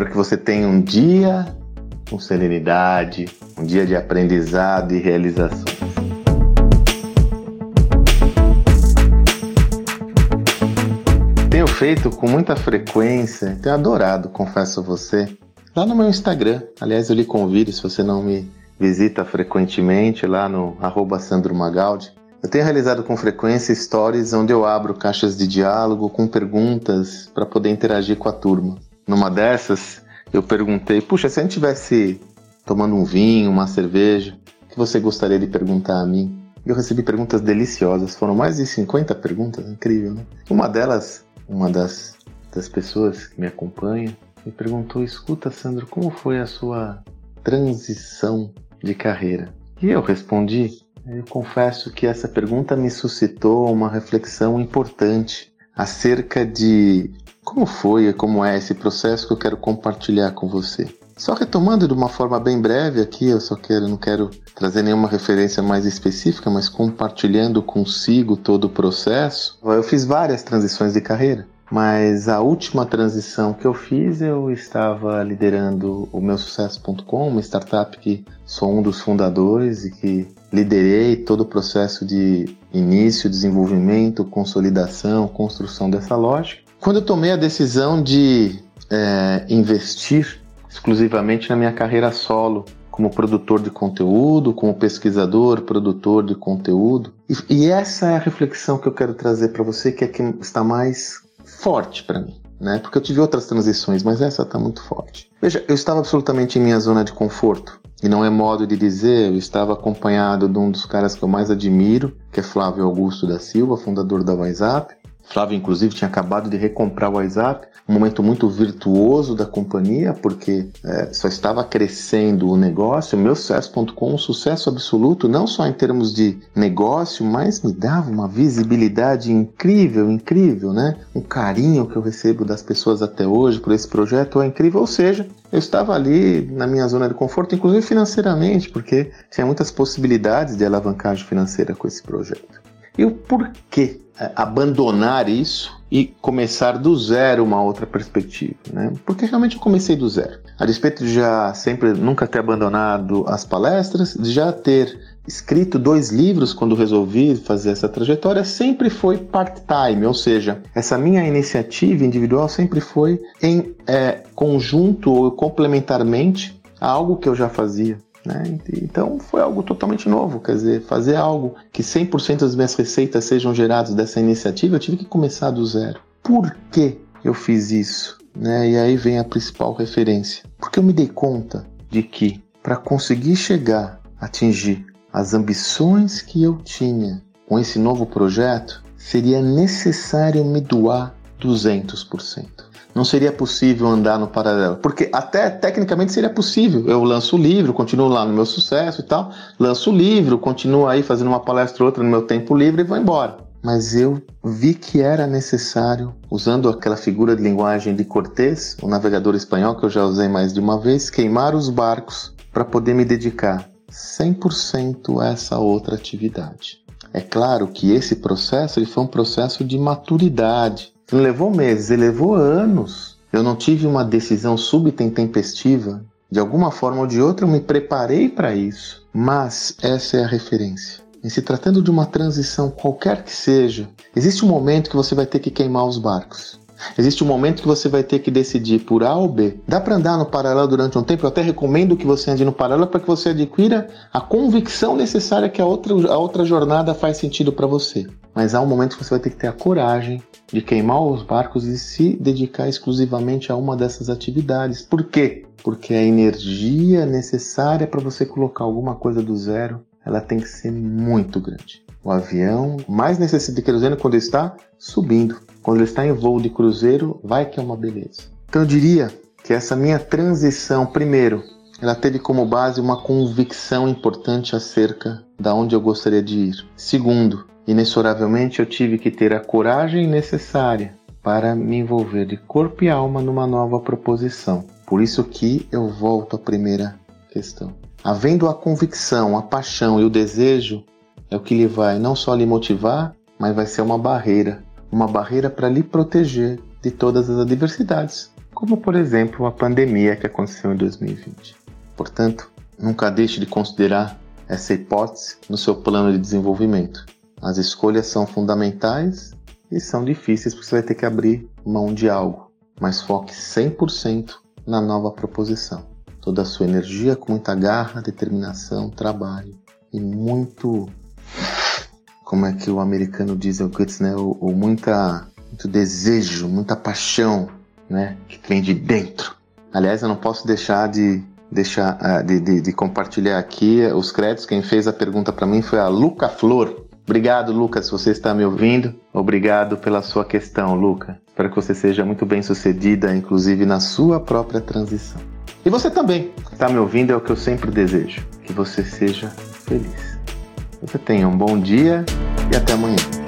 Espero que você tenha um dia com serenidade, um dia de aprendizado e realização. Tenho feito com muita frequência, tenho adorado, confesso a você, lá no meu Instagram. Aliás, eu lhe convido, se você não me visita frequentemente, lá no arroba Sandro Magaldi. Eu tenho realizado com frequência stories onde eu abro caixas de diálogo com perguntas para poder interagir com a turma. Numa dessas, eu perguntei: puxa, se a gente tivesse tomando um vinho, uma cerveja, o que você gostaria de perguntar a mim? Eu recebi perguntas deliciosas, foram mais de 50 perguntas, incrível, né? Uma delas, uma das, das pessoas que me acompanha, me perguntou: escuta, Sandro, como foi a sua transição de carreira? E eu respondi: eu confesso que essa pergunta me suscitou uma reflexão importante acerca de como foi e como é esse processo que eu quero compartilhar com você. Só retomando de uma forma bem breve aqui, eu só quero, não quero trazer nenhuma referência mais específica, mas compartilhando consigo todo o processo. Eu fiz várias transições de carreira, mas a última transição que eu fiz, eu estava liderando o meu sucesso.com, uma startup que sou um dos fundadores e que liderei todo o processo de início, desenvolvimento, consolidação, construção dessa loja. Quando eu tomei a decisão de é, investir exclusivamente na minha carreira solo, como produtor de conteúdo, como pesquisador, produtor de conteúdo. E, e essa é a reflexão que eu quero trazer para você, que é que está mais forte para mim. Né? Porque eu tive outras transições, mas essa está muito forte. Veja, eu estava absolutamente em minha zona de conforto. E não é modo de dizer, eu estava acompanhado de um dos caras que eu mais admiro, que é Flávio Augusto da Silva, fundador da WhatsApp. Flávio, inclusive, tinha acabado de recomprar o WhatsApp, um momento muito virtuoso da companhia, porque é, só estava crescendo o negócio. O meu sucesso.com, um sucesso absoluto, não só em termos de negócio, mas me dava uma visibilidade incrível, incrível, né? Um carinho que eu recebo das pessoas até hoje por esse projeto é incrível. Ou seja, eu estava ali na minha zona de conforto, inclusive financeiramente, porque tinha muitas possibilidades de alavancagem financeira com esse projeto. E o porquê é, abandonar isso e começar do zero uma outra perspectiva, né? Porque realmente eu comecei do zero. A despeito de já sempre nunca ter abandonado as palestras, de já ter escrito dois livros quando resolvi fazer essa trajetória, sempre foi part-time, ou seja, essa minha iniciativa individual sempre foi em é, conjunto ou complementarmente a algo que eu já fazia. Né? Então foi algo totalmente novo, quer dizer, fazer algo que 100% das minhas receitas sejam geradas dessa iniciativa, eu tive que começar do zero. Por que eu fiz isso? Né? E aí vem a principal referência. Porque eu me dei conta de que para conseguir chegar, atingir as ambições que eu tinha com esse novo projeto, seria necessário me doar 200% não seria possível andar no paralelo. Porque até tecnicamente seria possível. Eu lanço o livro, continuo lá no meu sucesso e tal, lanço o livro, continuo aí fazendo uma palestra ou outra no meu tempo livre e vou embora. Mas eu vi que era necessário, usando aquela figura de linguagem de Cortés, o navegador espanhol que eu já usei mais de uma vez, queimar os barcos para poder me dedicar 100% a essa outra atividade. É claro que esse processo ele foi um processo de maturidade, não levou meses, ele levou anos. Eu não tive uma decisão súbita e intempestiva. De alguma forma ou de outra, eu me preparei para isso. Mas essa é a referência. Em se tratando de uma transição qualquer que seja, existe um momento que você vai ter que queimar os barcos. Existe um momento que você vai ter que decidir por A ou B. Dá para andar no paralelo durante um tempo? Eu até recomendo que você ande no paralelo para que você adquira a convicção necessária que a outra, a outra jornada faz sentido para você. Mas há um momento que você vai ter que ter a coragem de queimar os barcos e se dedicar exclusivamente a uma dessas atividades. Por quê? Porque a energia necessária para você colocar alguma coisa do zero, ela tem que ser muito grande. O avião mais necessita de querosene quando está subindo. Quando ele está em voo de cruzeiro, vai que é uma beleza. Então eu diria que essa minha transição, primeiro, ela teve como base uma convicção importante acerca da onde eu gostaria de ir. Segundo, inexoravelmente eu tive que ter a coragem necessária para me envolver de corpo e alma numa nova proposição. Por isso que eu volto à primeira questão. Havendo a convicção, a paixão e o desejo, é o que lhe vai não só lhe motivar, mas vai ser uma barreira uma barreira para lhe proteger de todas as adversidades, como por exemplo a pandemia que aconteceu em 2020. Portanto, nunca deixe de considerar essa hipótese no seu plano de desenvolvimento. As escolhas são fundamentais e são difíceis porque você vai ter que abrir mão de algo, mas foque 100% na nova proposição. Toda a sua energia com muita garra, determinação, trabalho e muito como é que o americano diz o guts, né? O, o muita muito desejo, muita paixão, né? Que vem de dentro. Aliás, eu não posso deixar de deixar uh, de, de, de, compartilhar aqui os créditos. Quem fez a pergunta para mim foi a Luca Flor. Obrigado, Lucas, se você está me ouvindo. Obrigado pela sua questão, Luca. Espero que você seja muito bem sucedida, inclusive na sua própria transição. E você também está me ouvindo, é o que eu sempre desejo: que você seja feliz. Você tenha um bom dia e até amanhã.